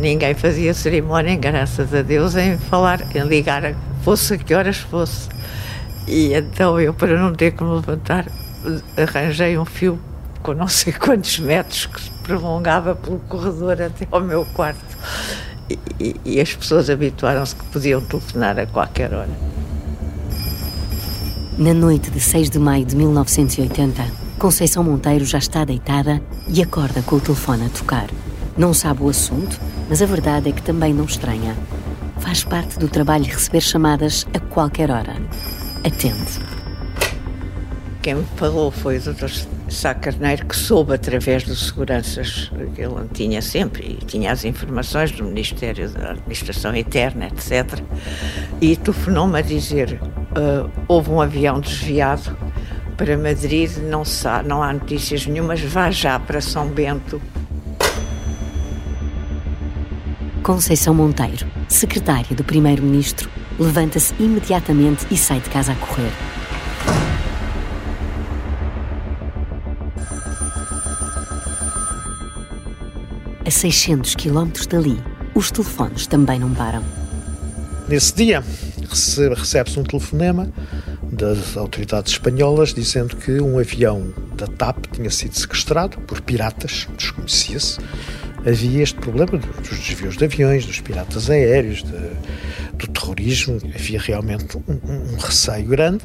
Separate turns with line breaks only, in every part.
ninguém fazia cerimónia, graças a Deus, em falar, em ligar, fosse a que horas fosse. E então eu, para não ter que me levantar, arranjei um fio com não sei quantos metros que se prolongava pelo corredor até ao meu quarto. E, e, e as pessoas habituaram-se que podiam telefonar a qualquer hora.
Na noite de 6 de maio de 1980, Conceição Monteiro já está deitada e acorda com o telefone a tocar. Não sabe o assunto, mas a verdade é que também não estranha. Faz parte do trabalho receber chamadas a qualquer hora. Atende.
Quem me falou foi o Dr. Sá Carneiro, que soube através dos seguranças que ele tinha sempre, e tinha as informações do Ministério da Administração Eterna, etc. E telefonou-me a dizer: uh, houve um avião desviado para Madrid, não, não há notícias nenhumas, vá já para São Bento.
Conceição Monteiro, secretária do Primeiro-Ministro, levanta-se imediatamente e sai de casa a correr. A 600 quilómetros dali, os telefones também não param.
Nesse dia, recebe-se um telefonema das autoridades espanholas dizendo que um avião da TAP tinha sido sequestrado por piratas, desconhecia-se. Havia este problema dos desvios de aviões, dos piratas aéreos, de, do terrorismo. Havia realmente um, um, receio grande.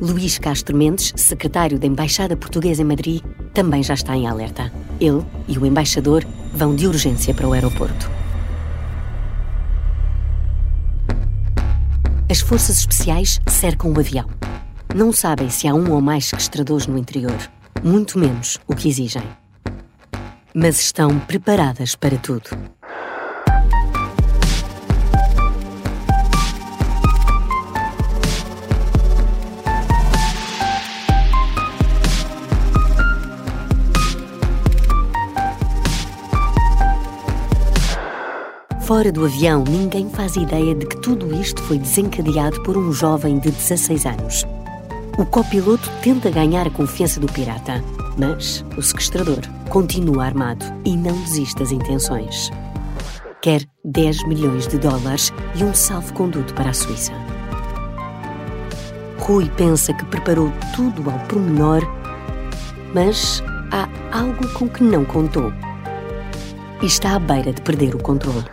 Luís Castro Mendes, secretário da Embaixada Portuguesa em Madrid, também já está em alerta. Ele e o embaixador vão de urgência para o aeroporto. As forças especiais cercam o avião. Não sabem se há um ou mais sequestradores no interior, muito menos o que exigem. Mas estão preparadas para tudo. Fora do avião, ninguém faz ideia de que tudo isto foi desencadeado por um jovem de 16 anos. O copiloto tenta ganhar a confiança do pirata, mas o sequestrador continua armado e não desiste das intenções. Quer 10 milhões de dólares e um salvo-conduto para a Suíça. Rui pensa que preparou tudo ao pormenor, mas há algo com que não contou. E está à beira de perder o controle.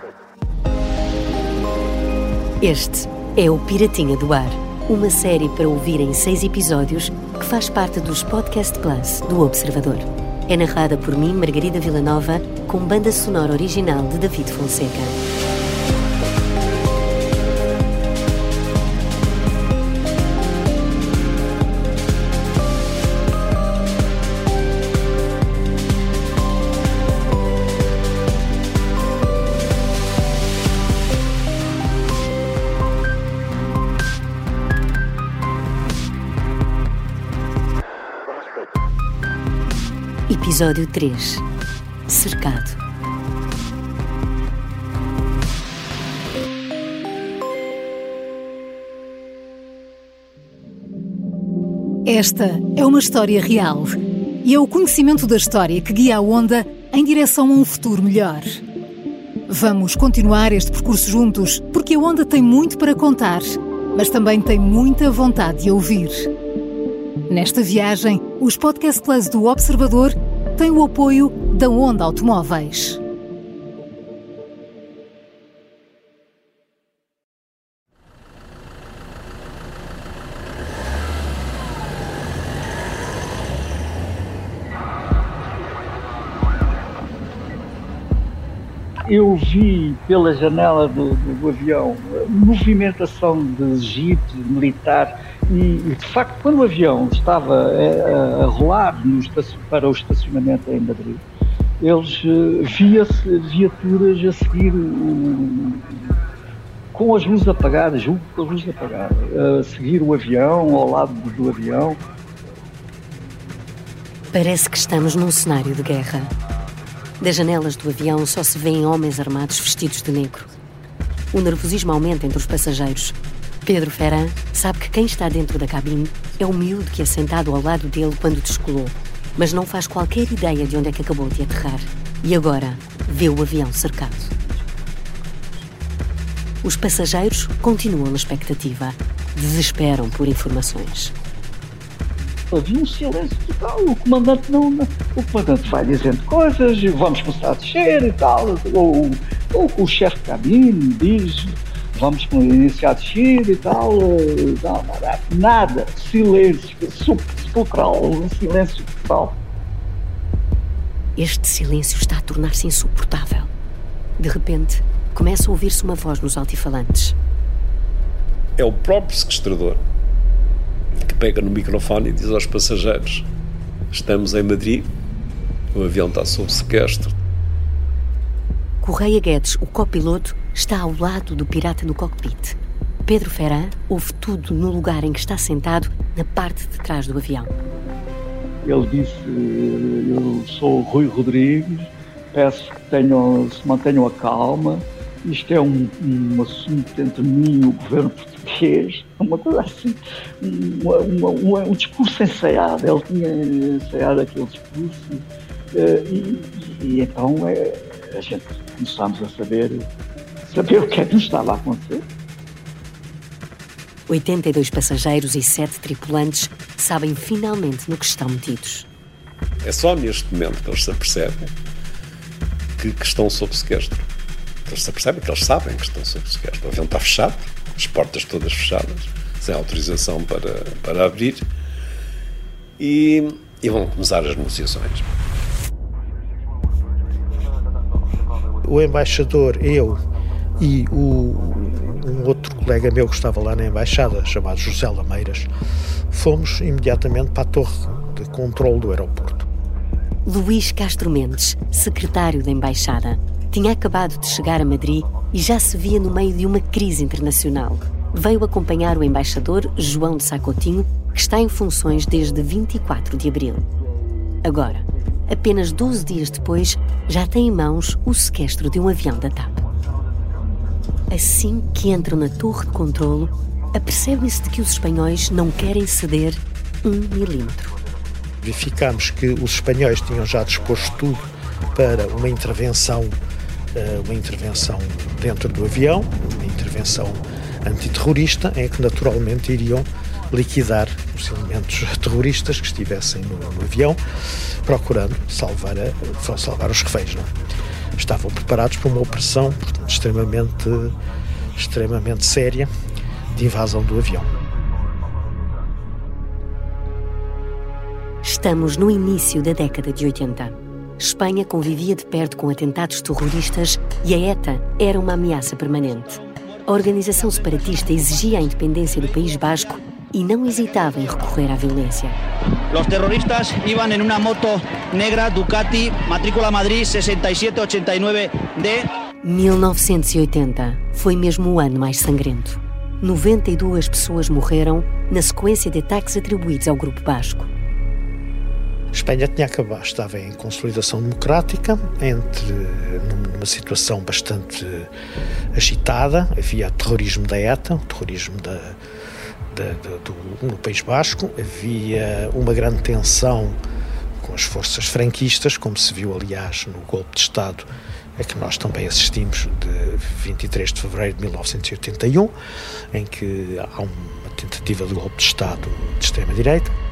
Este é o Piratinha do Ar, uma série para ouvir em seis episódios que faz parte dos Podcast Plus do Observador. É narrada por mim, Margarida Villanova, com banda sonora original de David Fonseca. Episódio 3 Cercado.
Esta é uma história real e é o conhecimento da história que guia a onda em direção a um futuro melhor. Vamos continuar este percurso juntos, porque a onda tem muito para contar, mas também tem muita vontade de ouvir. Nesta viagem, os Podcast Plus do Observador tem o apoio da Onda Automóveis.
Eu vi pela janela do, do, avião movimentação de jipe militar e, de facto, quando o avião estava a, a rolar para o estacionamento em Madrid, eles eh, via-se viaturas a seguir o, com as luzes apagadas, julgo com as luzes apagadas, a seguir o avião, ao lado do avião.
Parece que estamos num cenário de guerra. Das janelas do avião só se vêem homens armados vestidos de negro. O nervosismo aumenta entre os passageiros. Pedro Ferran sabe que quem está dentro da cabine é o miúdo que é sentado ao lado dele quando descolou, mas não faz qualquer ideia de onde é que acabou de aterrar. E agora vê o avião cercado. Os passageiros continuam na expectativa. Desesperam por informações.
Havia um silêncio total. O comandante não, não, O comandante vai dizendo coisas, vamos começar a descer e tal. Ou, ou o chefe de cabine diz vamos iniciar a descer e tal. Não, nada, nada. silêncio, sepulcral, um silêncio total.
Este silêncio está a tornar-se insuportável. De repente, começa a ouvir-se uma voz nos altifalantes.
É o próprio sequestrador que pega no microfone e diz aos passageiros: Estamos em Madrid, o avião está sob sequestro.
Correia Guedes, o copiloto, está ao lado do pirata no cockpit. Pedro Ferran ouve tudo no lugar em que está sentado, na parte de trás do avião.
Ele disse: Eu sou Rui Rodrigues, peço que tenham, se mantenham a calma. Isto é um, um assunto entre mim e o governo português, uma coisa assim, uma, uma, um discurso ensaiado. Ele tinha ensaiado aquele discurso, eh, e, e então é, a gente começámos a saber, saber o que é que nos estava a acontecer.
82 passageiros e 7 tripulantes sabem finalmente no que estão metidos.
É só neste momento que eles se apercebem que, que estão sob sequestro. Eles se apercebem que eles sabem que estão sob sequestro. O avião está fechado, as portas todas fechadas, sem autorização para, para abrir, e, e vão começar as negociações.
O embaixador, eu e o, um outro colega meu que estava lá na embaixada, chamado José Lameiras, fomos imediatamente para a torre de controle do aeroporto.
Luís Castro Mendes, secretário da embaixada, tinha acabado de chegar a Madrid e já se via no meio de uma crise internacional. Veio acompanhar o embaixador João de Sacotinho, que está em funções desde 24 de abril. Agora, apenas 12 dias depois, já tem em mãos o sequestro de um avião da TAP. Assim que entram na torre de controlo, apercebem-se de que os espanhóis não querem ceder um milímetro.
Verificamos que os espanhóis tinham já disposto tudo para uma intervenção, uma intervenção dentro do avião, uma intervenção antiterrorista, em que naturalmente iriam liquidar os elementos terroristas que estivessem no, no avião, procurando salvar, a, salvar os reféns. Não? É? estavam preparados para uma operação portanto, extremamente, extremamente séria de invasão do avião.
Estamos no início da década de 80. Espanha convivia de perto com atentados terroristas e a ETA era uma ameaça permanente. A organização separatista exigia a independência do País Basco e não hesitava em recorrer à violência.
Os terroristas iam em uma moto negra Ducati, matrícula Madrid 6789D.
1980 foi mesmo o ano mais sangrento. 92 pessoas morreram na sequência de ataques atribuídos ao Grupo Basco.
Espanha tinha acabado, estava em consolidação democrática, entre numa situação bastante agitada. Havia terrorismo da ETA, o terrorismo da, do, no País Basco, havia uma grande tensão com as forças franquistas, como se viu, aliás, no golpe de Estado a que nós também assistimos de 23 de fevereiro de 1981, em que há uma tentativa de golpe de Estado de extrema-direita.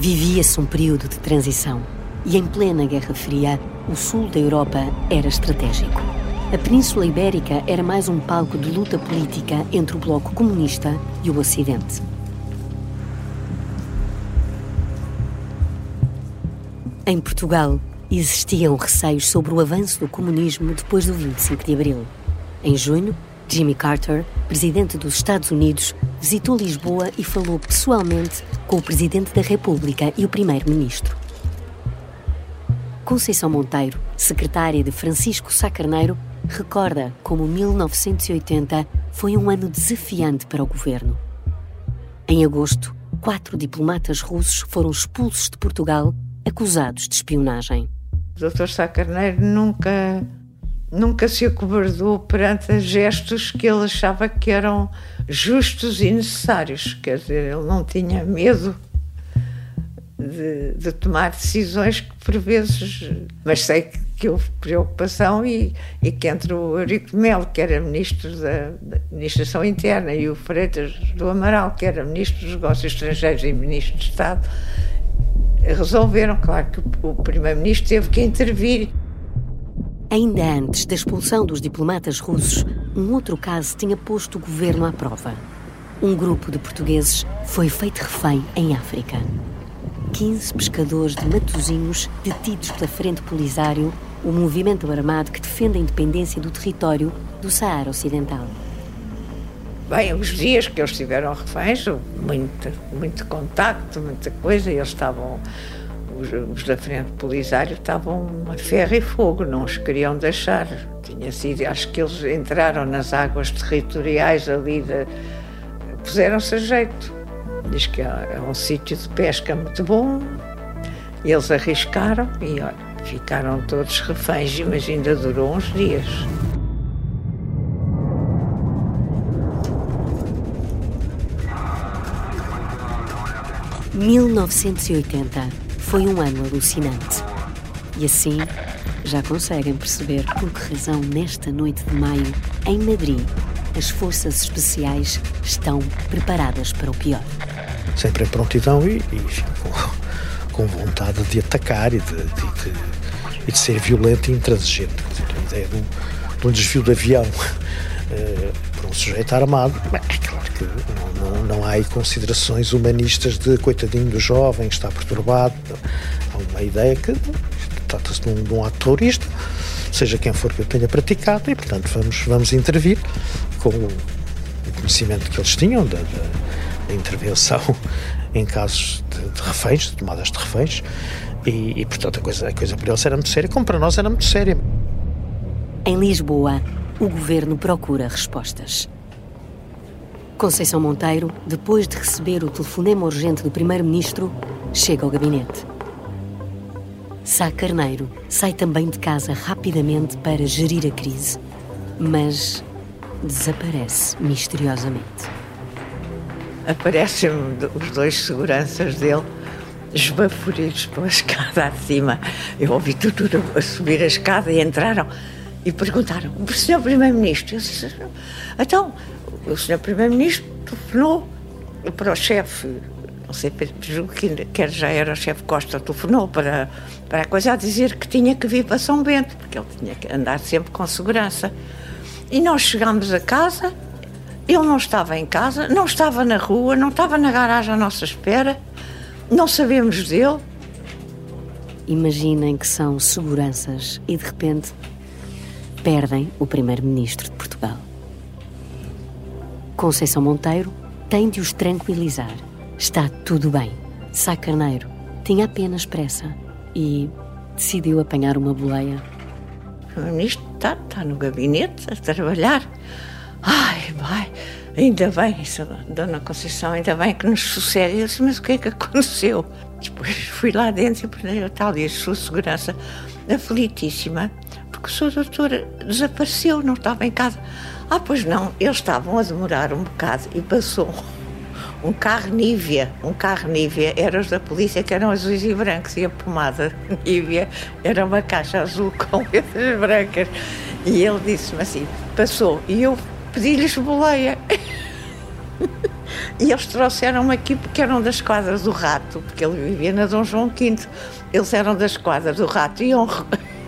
Vivia-se um período de transição e, em plena Guerra Fria, o sul da Europa era estratégico. A Península Ibérica era mais um palco de luta política entre o Bloco Comunista e o Ocidente. Em Portugal, existiam receios sobre o avanço do comunismo depois do 25 de abril. Em junho, Jimmy Carter, presidente dos Estados Unidos, visitou Lisboa e falou pessoalmente com o presidente da República e o primeiro-ministro. Conceição Monteiro, secretária de Francisco Sá Carneiro, recorda como 1980 foi um ano desafiante para o governo. Em agosto, quatro diplomatas russos foram expulsos de Portugal acusados de espionagem.
O Dr. Sá Carneiro nunca, nunca se acobardou perante gestos que ele achava que eram justos e necessários. Quer dizer, ele não tinha medo de, de tomar decisões que por vezes. Mas sei que que houve preocupação e, e que entre o Eurico Melo, que era ministro da, da, Administração Interna, e o Freitas do Amaral, que era ministro dos Negócios Estrangeiros e ministro de Estado, resolveram, claro que o, primeiro-ministro teve que intervir.
Ainda antes da expulsão dos diplomatas russos, um outro caso tinha posto o governo à prova. Um grupo de portugueses foi feito refém em África. 15 pescadores de Matosinhos detidos pela Frente Polisário, o movimento armado que defende a independência do território do Saara Ocidental.
Bem, os dias que eles estiveram reféns, muito, muito contacto, muita coisa, e eles estavam, os, os, da Frente Polisário estavam a ferro e fogo, não os queriam deixar. Tinha sido, acho que eles entraram nas águas territoriais ali puseram-se a jeito. Diz que é, é um sítio de pesca muito bom. Eles arriscaram e olha, ficaram todos reféns, mas ainda durou uns dias.
...1980 foi um ano alucinante. E assim, já conseguem perceber por que razão nesta noite de maio, em Madrid, as forças especiais estão preparadas para o pior.
Sempre em prontidão e, e com, com, vontade de atacar e de, de, de, e de ser violento e intransigente. a ideia de um, de um desvio de avião por um sujeito armado, é claro que não, não, não há aí considerações humanistas de coitadinho do jovem que está perturbado. Há uma ideia que trata-se de, um, de um ato terrorista, seja quem for que eu tenha praticado, e portanto vamos, vamos intervir com o conhecimento que eles tinham da, da, da intervenção em casos de, de, reféns, de tomadas de reféns, e, e, portanto a coisa, a coisa para eles era muito séria, como para nós era muito séria.
Em Lisboa, o governo procura respostas. Conceição Monteiro, depois de receber o telefonema urgente do primeiro-ministro, chega ao gabinete. Sá Carneiro sai também de casa rapidamente para gerir a crise, mas desaparece misteriosamente.
Aparecem os dois seguranças dele esbaforidos pela escada acima. Eu ouvi tudo a subir a escada e entraram e perguntaram: o senhor Primeiro-Ministro? Eu disse: então, o senhor Primeiro-Ministro telefonou para o chefe, não sei, julgo que já era o chefe Costa, telefonou para, para a coisa a dizer que tinha que vir para São Bento, porque ele tinha que andar sempre com segurança. E nós chegámos a casa, ele não estava em casa, não estava na rua, não estava na garagem à nossa espera, não sabemos dele.
Imaginem que são seguranças e de repente perdem o primeiro-ministro de Portugal. Conceição Monteiro tem de os tranquilizar. Está tudo bem. Sá Carneiro tinha apenas pressa e decidiu apanhar uma boleia
o ministro está, está no gabinete a trabalhar. Ai, vai, ainda bem, isso, Dona Conceição, ainda bem que nos sucede. Disse, mas o que é que aconteceu? Depois fui lá dentro e perdi a tal e a sua segurança aflitíssima, porque o seu doutor desapareceu, não estava em casa. Ah, pois não, eles estavam a demorar um bocado e passou um carro Nívia, um carro Nívia, eram os da polícia que eram azuis e brancos e a pomada Nívia era uma caixa azul com letras brancas. E ele disse-me assim, passou, e eu pedi-lhes boleia. e eles trouxeram-me aqui porque eram das quadras do rato, porque ele vivia na Dom João V. Eles eram das quadras do rato, iam,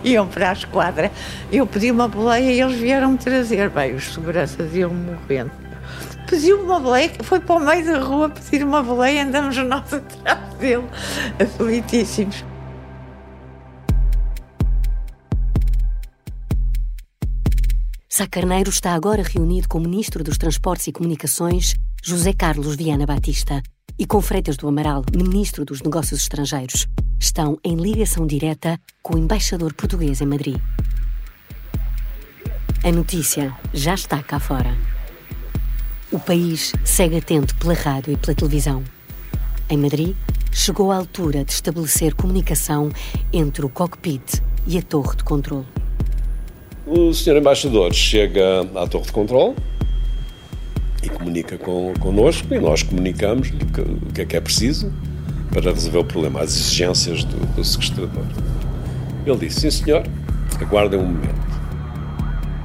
iam para a esquadra. Eu pedi uma boleia e eles vieram-me trazer. Bem, os seguranças iam morrendo pediu uma boleia, foi para o meio da rua pedir uma boleia, andamos nós atrás dele, aflitíssimos.
Sá Carneiro está agora reunido com o Ministro dos Transportes e Comunicações, José Carlos Viana Batista, e com Freitas do Amaral, Ministro dos Negócios Estrangeiros. Estão em ligação direta com o embaixador português em Madrid. A notícia já está cá fora. O país segue atento pela rádio e pela televisão. Em Madrid, chegou a altura de estabelecer comunicação entre o cockpit e a torre de controle.
O senhor embaixador chega à torre de controle e comunica com, connosco e nós comunicamos o que, é que é preciso para resolver o problema, as exigências do, do secretador. Ele disse, sim senhor, Aguardem um momento.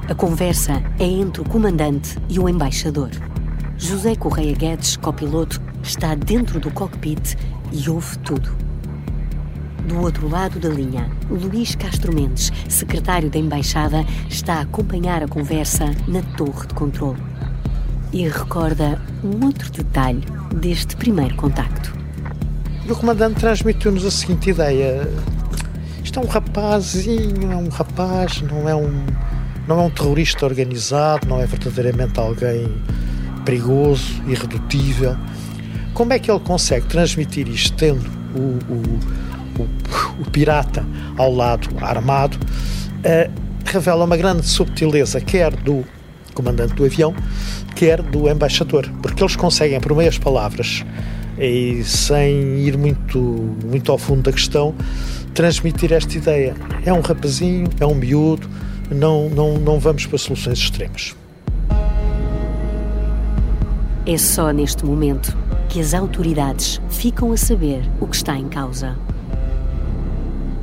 A conversa é entre o comandante e o embaixador. José Correia Guedes, copiloto, está dentro do cockpit e ouve tudo. Do outro lado da linha, Luís Castro Mendes, secretário da Embaixada, está a acompanhar a conversa na torre de controle. E recorda um outro detalhe deste primeiro contacto.
O comandante transmitiu-nos a seguinte ideia: isto é um rapazinho, é um rapaz, não é um, não é um terrorista organizado, não é verdadeiramente alguém perigoso, irredutível. Como é que ele consegue transmitir isto tendo o, o, o, o pirata ao lado, armado? Uh, revela uma grande subtileza, quer do comandante do avião, quer do embaixador, porque eles conseguem, por meias palavras e sem ir muito, muito ao fundo da questão, transmitir esta ideia. É um rapazinho, é um miúdo, não, não, não vamos para soluções extremas.
É só neste momento que as autoridades ficam a saber o que está em causa.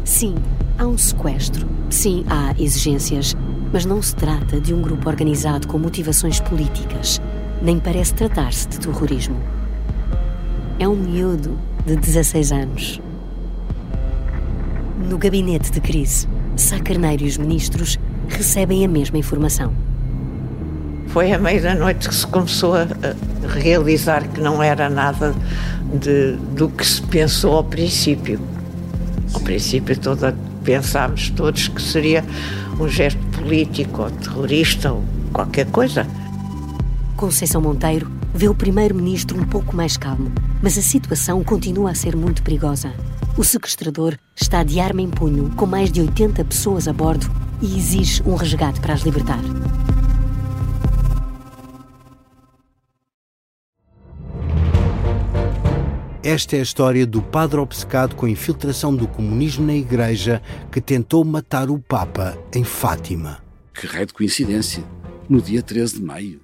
Sim, há um sequestro. Sim, há exigências. Mas não se trata de um grupo organizado com motivações políticas. Nem parece tratar-se de terrorismo. É um miúdo de 16 anos. No gabinete de crise, Sá Carneiro e os ministros recebem a mesma informação.
Foi à meia da noite que se começou a realizar que não era nada de, do que se pensou ao princípio. Ao princípio toda, pensámos todos que seria um gesto político ou terrorista ou qualquer coisa.
Conceição Monteiro vê o primeiro-ministro um pouco mais calmo, mas a situação continua a ser muito perigosa. O sequestrador está de arma em punho, com mais de 80 pessoas a bordo, e exige um resgate para as libertar.
Esta é a história do padre obcecado com a infiltração do comunismo na Igreja que tentou matar o Papa em Fátima.
Que raio de coincidência! No dia 13 de maio.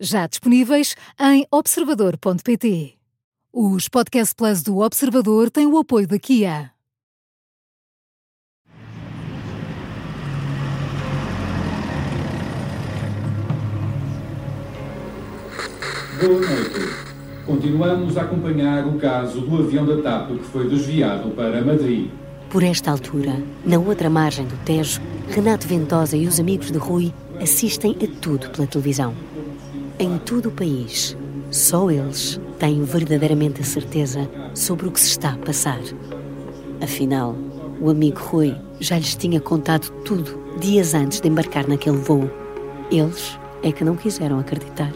já disponíveis em observador.pt. Os Podcast Plus do Observador têm o apoio da Kia.
Boa noite. Continuamos a acompanhar o caso do avião da TAP que foi desviado para Madrid.
Por esta altura, na outra margem do Tejo, Renato Ventosa e os amigos de Rui assistem a tudo pela televisão. Em todo o país, só eles têm verdadeiramente a certeza sobre o que se está a passar. Afinal, o amigo Rui já lhes tinha contado tudo dias antes de embarcar naquele voo. Eles é que não quiseram acreditar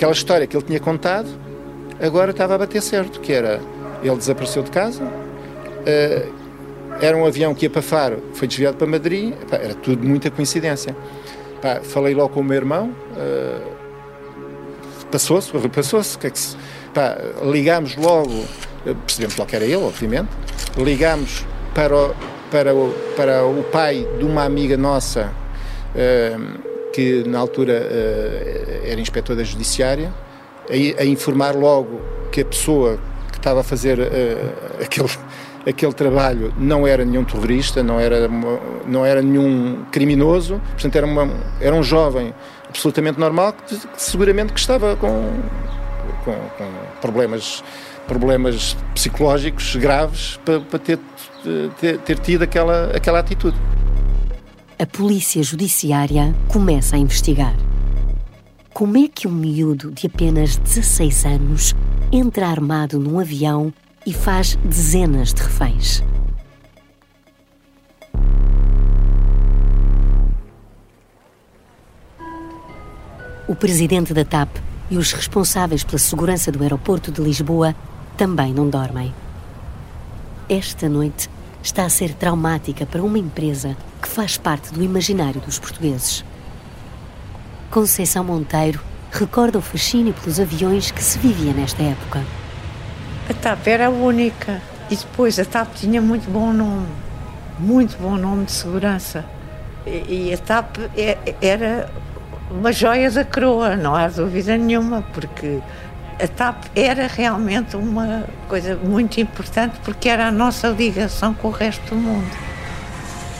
aquela história que ele tinha contado, agora estava a bater certo, que era ele desapareceu de casa, uh, era um avião que ia para Faro, foi desviado para Madrid, era tudo muita coincidência. Falei logo com o meu irmão, uh, passou-se, passou-se, que é que se, pá, ligámos logo, eh, percebemos logo que era ele, obviamente, ligámos para o, para o, para o pai de uma amiga nossa, uh, que na altura uh, era inspetor da Judiciária, a, a, informar logo que a pessoa que estava a fazer uh, aquele, aquele trabalho não era nenhum terrorista, não era, não era nenhum criminoso, portanto era, uma, era um jovem absolutamente normal que, que seguramente que estava com, com, com, problemas, problemas psicológicos graves para, para ter, ter, ter tido aquela, aquela atitude
a polícia judiciária começa a investigar. Como é que um miúdo de apenas 16 anos entra armado num avião e faz dezenas de reféns? O presidente da TAP e os responsáveis pela segurança do aeroporto de Lisboa também não dormem. Esta noite está a ser traumática para uma empresa que faz parte do imaginário dos portugueses. Conceição Monteiro recorda o fascínio pelos aviões que se vivia nesta época.
A TAP era a única. E depois a TAP tinha muito bom nome. Muito bom nome de segurança. E, e a TAP é, era uma joia da coroa, não há dúvida nenhuma, porque a TAP era realmente uma coisa muito importante porque era a nossa ligação com o resto do mundo.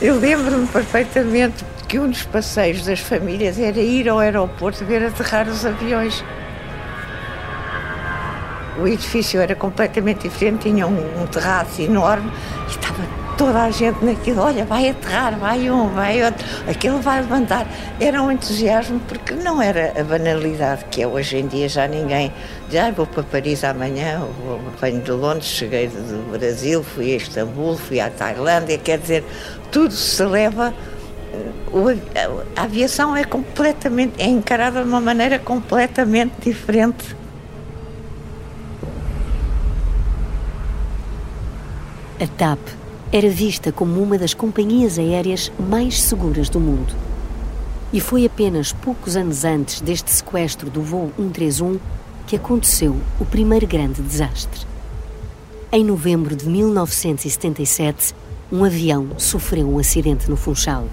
Eu lembro-me perfeitamente que um dos passeios das famílias era ir ao aeroporto ver aterrar os aviões. O edifício era completamente diferente, tinha um, um terraço enorme e estava toda a gente naquilo, olha, vai aterrar, vai um, vai outro, aquilo vai levantar. Era um entusiasmo porque não era a banalidade que é hoje em dia, já ninguém já ah, vou para Paris amanhã, vou, venho de Londres, cheguei do Brasil, fui a Istambul, fui à Tailândia, quer dizer, tudo se leva a aviação é completamente é encarada de uma maneira completamente diferente.
A TAP era vista como uma das companhias aéreas mais seguras do mundo. E foi apenas poucos anos antes deste sequestro do voo 131 que aconteceu o primeiro grande desastre. Em novembro de 1977, um avião sofreu um acidente no Funchal.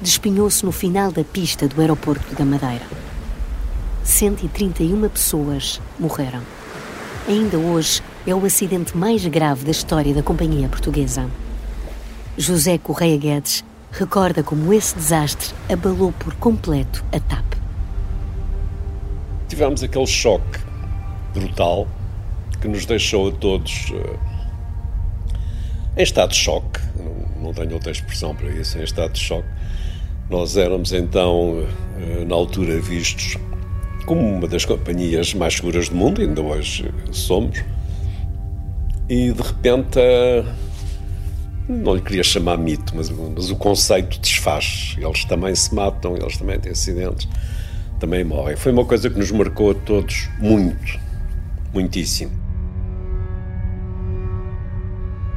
Despinhou-se no final da pista do aeroporto da Madeira. 131 pessoas morreram. Ainda hoje, é o acidente mais grave da história da companhia portuguesa. José Correia Guedes recorda como esse desastre abalou por completo a TAP.
Tivemos aquele choque brutal que nos deixou a todos uh, em estado de choque. Não, não tenho outra expressão para isso, em estado de choque. Nós éramos então, uh, na altura, vistos como uma das companhias mais seguras do mundo, ainda hoje somos e de repente não lhe queria chamar mito, mas, mas, o conceito desfaz. Eles também se matam, eles também têm acidentes, também morrem. Foi uma coisa que nos marcou a todos muito, muitíssimo.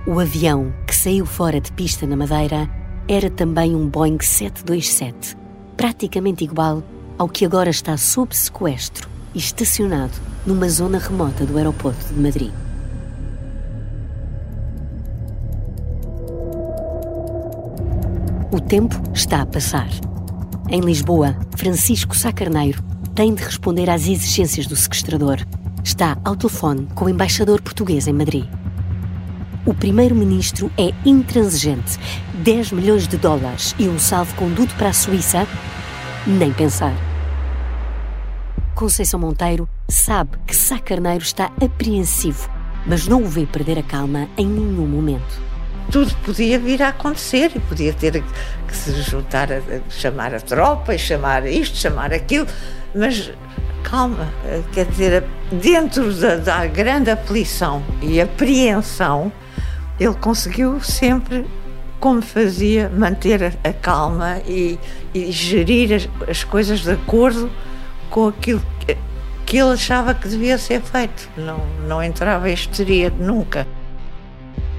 O avião que saiu fora de pista na Madeira era também um Boeing 727, praticamente igual ao que agora está sob sequestro e estacionado numa zona remota do aeroporto de Madrid. O tempo está a passar. Em Lisboa, Francisco Sacarneiro tem de responder às exigências do sequestrador. Está ao telefone com o embaixador português em Madrid. O primeiro-ministro é intransigente. 10 milhões de dólares e um salvo-conduto para a Suíça? Nem pensar. Conceição Monteiro sabe que Sacarneiro está apreensivo, mas não o vê perder a calma em nenhum momento
tudo podia vir a acontecer e podia ter que se juntar a, chamar a tropa e chamar isto, chamar aquilo, mas calma, quer dizer, dentro da, da grande aflição e apreensão, ele conseguiu sempre, como fazia, manter a, a calma e, e gerir as, as, coisas de acordo com aquilo que, que ele achava que devia ser feito. Não, não entrava em histeria nunca.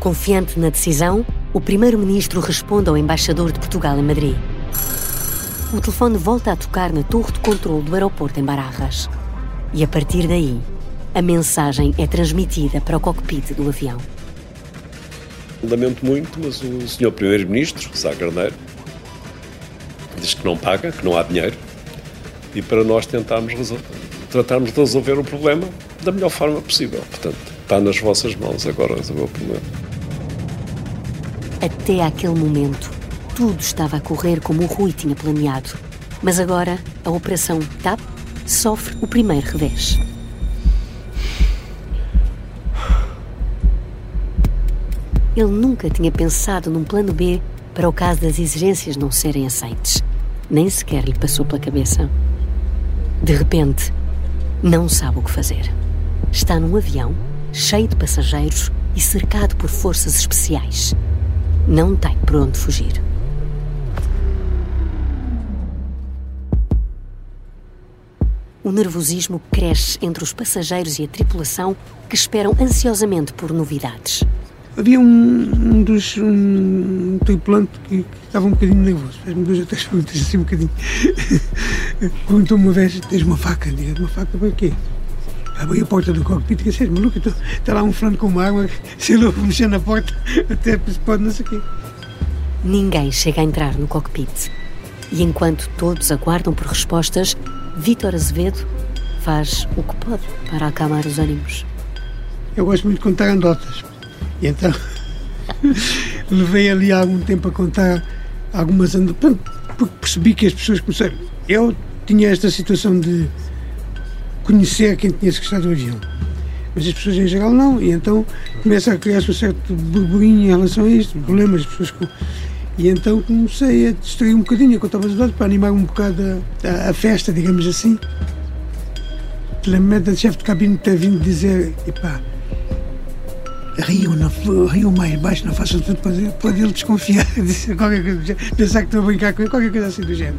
Confiante na decisão, o primeiro-ministro responde ao embaixador de Portugal em Madrid. O telefone volta a tocar na torre de controle do aeroporto em Barajas. E a partir daí, a mensagem é transmitida para o cockpit do avião.
Lamento muito, mas o senhor primeiro-ministro, Sá Carneiro, diz que não paga, que não há dinheiro, e para nós tentarmos tratarmos de resolver o problema da melhor forma possível. Portanto, está nas vossas mãos agora resolver o problema.
Até aquele momento, tudo estava a correr como o Rui tinha planeado. Mas agora, a Operação TAP sofre o primeiro revés. Ele nunca tinha pensado num plano B para o caso das exigências não serem aceites. Nem sequer lhe passou pela cabeça. De repente, não sabe o que fazer. Está num avião, cheio de passageiros e cercado por forças especiais não tem por onde fugir. O nervosismo cresce entre os passageiros e a tripulação que esperam ansiosamente por novidades.
havia um, um dos um, tripulante que, que, estava um bocadinho nervoso, fez-me duas ou três perguntas assim um bocadinho. Perguntou-me uma vez: tens uma faca? Diga, uma faca para quê? Abri a porta do cockpit e disse: maluco, está então, lá um fulano com uma arma, se ele mexer na porta, até se pode não sei o quê.
Ninguém chega a entrar no cockpit. E enquanto todos aguardam por respostas, Vítor Azevedo faz o que pode para acalmar os ânimos.
Eu gosto muito de contar andotas. E então levei ali algum tempo a contar algumas anedotas, porque percebi que as pessoas começaram. Eu tinha esta situação de conhecer quem tinha sequestrado o avião, mas as pessoas em geral não, e então começa a criar-se um certo burburinho em relação a isto, problemas, as pessoas com. E então comecei a distrair um bocadinho, a dados para animar um bocado a, a, festa, digamos assim. Lembro-me da chefe de cabine ter vindo dizer: epá, riam, riam mais baixo, não façam tudo para, para ele desconfiar, dizer qualquer coisa, pensar que estou a brincar com ele, qualquer coisa assim do género.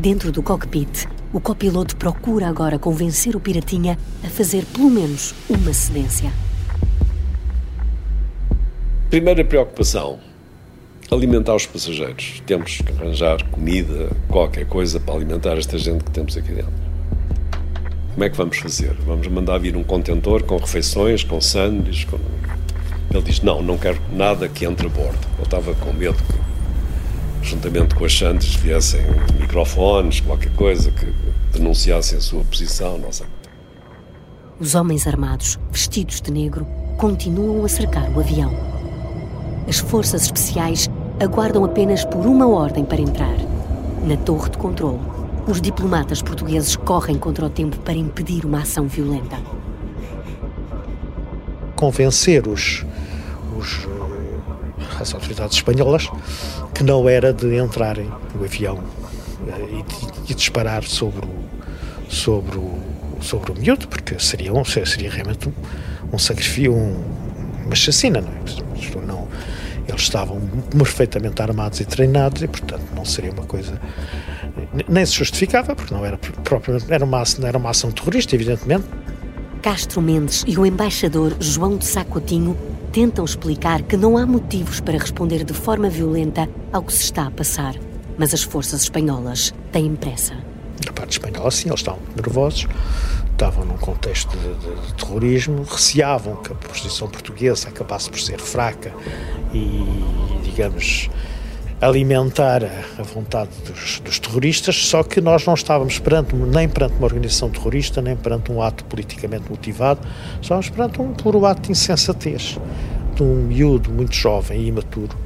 Dentro do cockpit, o copiloto procura agora convencer o Piratinha a fazer pelo menos uma cedência.
Primeira preocupação: alimentar os passageiros. Temos que arranjar comida, qualquer coisa para alimentar esta gente que temos aqui dentro. Como é que vamos fazer? Vamos mandar vir um contentor com refeições, com sandes? Com... Ele diz: Não, não quero nada que entre a bordo. Eu estava com medo que, juntamente com as sandes, viessem microfones, qualquer coisa que denunciassem a sua posição, não sei.
Os homens armados, vestidos de negro, continuam a cercar o avião. As forças especiais aguardam apenas por uma ordem para entrar na torre de controle os diplomatas portugueses correm contra o tempo para impedir uma ação violenta.
Convencer os, os, as autoridades espanholas que não era de entrarem no avião eh, e, disparar sobre o, sobre o, sobre o miúdo, porque seria, um, seria realmente um, um sacrifício, um, uma chacina, não é? Não, eles estavam perfeitamente armados e treinados e, portanto, não seria uma coisa nem se justificava, porque não era propriamente era uma, era uma ação terrorista, evidentemente.
Castro Mendes e o embaixador João de Sacotinho tentam explicar que não há motivos para responder de forma violenta ao que se está a passar, mas as forças espanholas têm pressa.
Da parte espanhola, sim, eles estavam nervosos, estavam num contexto de, de, de terrorismo, receavam que a posição portuguesa acabasse por ser fraca e, digamos, alimentar a vontade dos, dos, terroristas, só que nós não estávamos perante, nem perante uma organização terrorista, nem perante um ato politicamente motivado, estávamos perante um puro ato de insensatez de um miúdo muito jovem e imaturo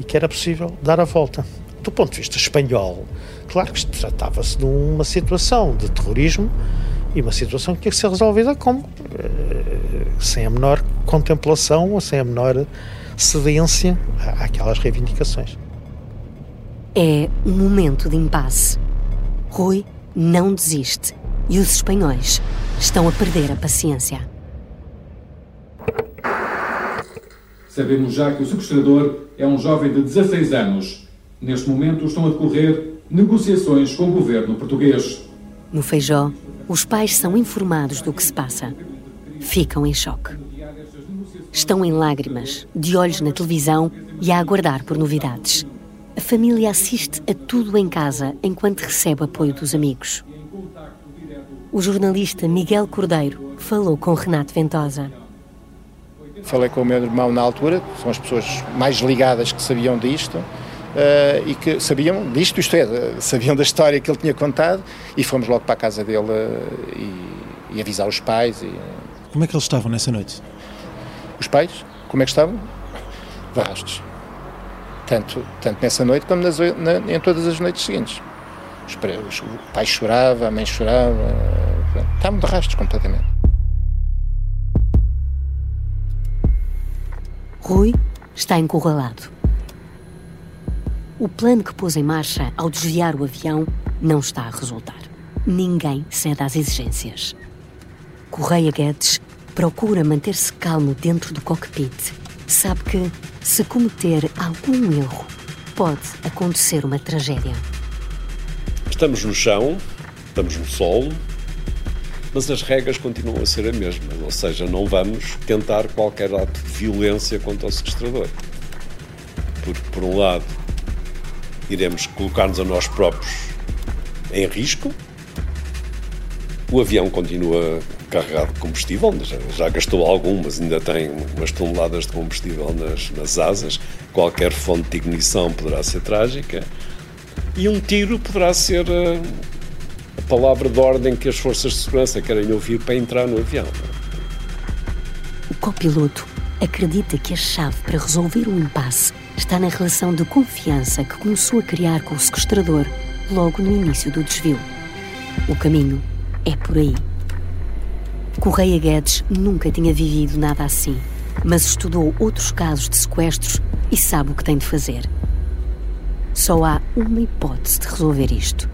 e que era possível dar a volta. Do ponto de vista espanhol, claro que tratava-se de uma situação de terrorismo e uma situação que tinha que ser resolvida como eh, sem a menor contemplação ou sem a menor cedência àquelas reivindicações.
É um momento de impasse. Rui não desiste e os espanhóis estão a perder a paciência.
Sabemos já que o sequestrador é um jovem de 16 anos. Neste momento estão a decorrer negociações com o governo português.
No Feijó, os pais são informados do que se passa. Ficam em choque. Estão em lágrimas, de olhos na televisão e a aguardar por novidades. A família assiste a tudo em casa enquanto recebe apoio dos amigos. O jornalista Miguel Cordeiro falou com Renato Ventosa.
Falei com o meu irmão na altura, são as pessoas mais ligadas que sabiam disto. Uh, e que sabiam disto, isto é, sabiam da história que ele tinha contado e fomos logo para a casa dele uh, e, e, avisar os pais. E...
Como é que eles estavam nessa noite?
Os pais? Como é que estavam? Vastos tanto, tanto nessa noite como nas, na, em todas as noites seguintes. O pai chorava, a mãe chorava, estávamos de rastros completamente.
Rui está encurralado. O plano que pôs em marcha ao desviar o avião não está a resultar. Ninguém cede às exigências. Correia Guedes procura manter-se calmo dentro do cockpit. Sabe que se cometer algum erro, pode acontecer uma tragédia.
Estamos no chão, estamos no solo, mas as regras continuam a ser a mesma, ou seja, não vamos tentar qualquer ato de violência contra o sequestrador. Porque, por um lado, iremos colocar-nos a nós próprios em risco, o avião continua carregado de combustível, já, já, gastou algum, mas ainda tem umas toneladas de combustível nas, nas asas. Qualquer fonte de ignição poderá ser trágica. E um tiro poderá ser a, eh, a palavra de ordem que as forças de segurança querem ouvir para entrar no avião.
O copiloto acredita que a chave para resolver o impasse está na relação de confiança que começou a criar com o sequestrador logo no início do desvio. O caminho é por aí. Correia Guedes nunca tinha vivido nada assim, mas estudou outros casos de sequestros e sabe o que tem de fazer. Só há uma hipótese de resolver isto.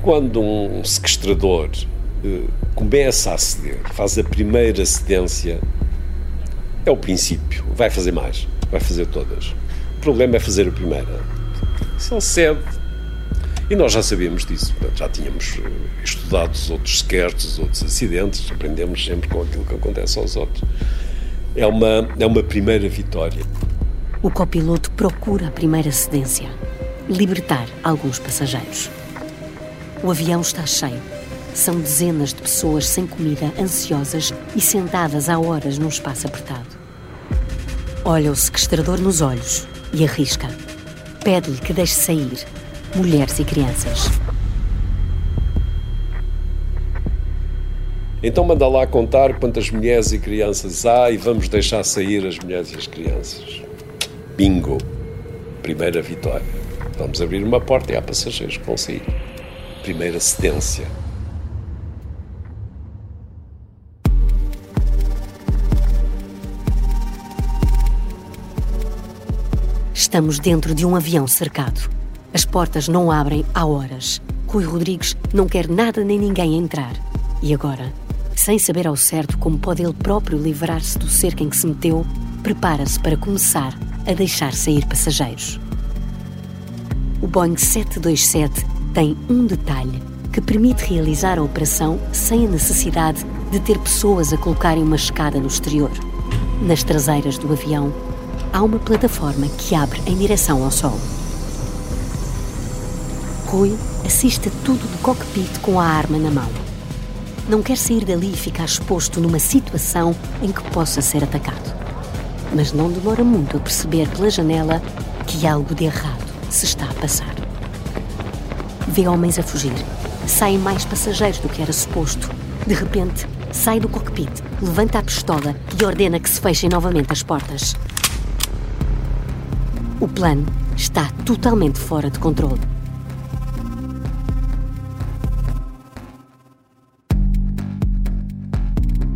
Quando um sequestrador eh, começa a ceder, faz a primeira cedência, é o princípio. Vai fazer mais, vai fazer todas. O problema é fazer a primeira. Se ele cede, e nós já sabíamos disso, já tínhamos eh, estudado os outros sequestros, os outros acidentes, aprendemos sempre com aquilo que acontece aos outros. É uma, é uma primeira vitória.
O copiloto procura a primeira cedência, libertar alguns passageiros. O avião está cheio. São dezenas de pessoas sem comida, ansiosas e sentadas há horas num espaço apertado. Olha o sequestrador nos olhos e arrisca. Pede-lhe que deixe sair mulheres e crianças.
Então manda lá contar quantas mulheres e crianças há e vamos deixar sair as mulheres e as crianças. Bingo! Primeira vitória. Vamos abrir uma porta e há passageiros que vão sair. Primeira cedência.
Estamos dentro de um avião cercado. As portas não abrem há horas. Rui Rodrigues não quer nada nem ninguém entrar. E agora, sem saber ao certo como pode ele próprio livrar-se do cerco em que se meteu, prepara-se para começar a deixar sair passageiros. O Boeing 727 tem um detalhe que permite realizar a operação sem a necessidade de ter pessoas a colocarem uma escada no exterior. Nas traseiras do avião, há uma plataforma que abre em direção ao sol. Rui assiste a tudo do cockpit com a arma na mão. Não quer sair dali e ficar exposto numa situação em que possa ser atacado. Mas não demora muito a perceber pela janela que algo de errado se está a passar. Vê homens a fugir. Saem mais passageiros do que era suposto. De repente, sai do cockpit, levanta a pistola e ordena que se fechem novamente as portas. O plano está totalmente fora de controle.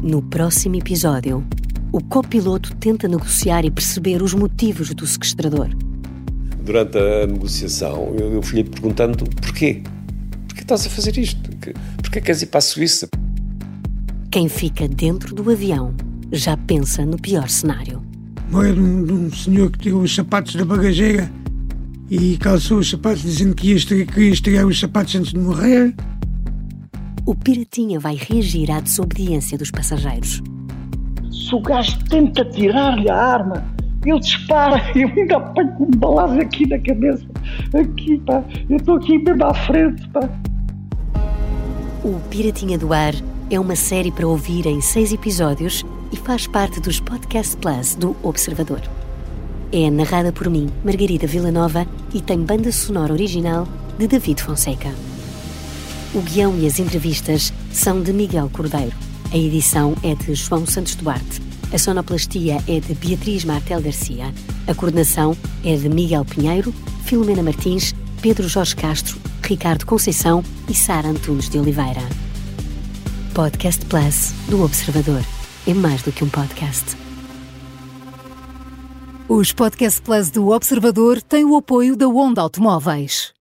No próximo episódio, o copiloto tenta negociar e perceber os motivos do sequestrador.
Durante a negociação, eu fui-lhe perguntando porquê. Porquê estás a fazer isto? Porquê queres ir para a Suíça?
Quem fica dentro do avião já pensa no pior cenário.
Morreu de um, de um senhor que tirou os sapatos da bagageira e calçou os sapatos dizendo que ia estrear, queria estrear os sapatos antes de morrer
o Piratinha vai reagir à desobediência dos passageiros.
Se o gajo tenta tirar-lhe a arma, ele dispara e eu ainda apanho com um balaço aqui na cabeça. Aqui, pá. Eu estou aqui mesmo à frente, pá.
O Piratinha do Ar é uma série para ouvir em seis episódios e faz parte dos Podcast Plus do Observador. É narrada por mim, Margarida Villanova, e tem banda sonora original de David Fonseca. O guião e as entrevistas são de Miguel Cordeiro. A edição é de João Santos Duarte. A sonoplastia é de Beatriz Martel Garcia. A coordenação é de Miguel Pinheiro, Filomena Martins, Pedro Jorge Castro, Ricardo Conceição e Sara Antunes de Oliveira. Podcast Plus do Observador. É mais do que um podcast.
Os Podcast Plus do Observador têm o apoio da Onda Automóveis.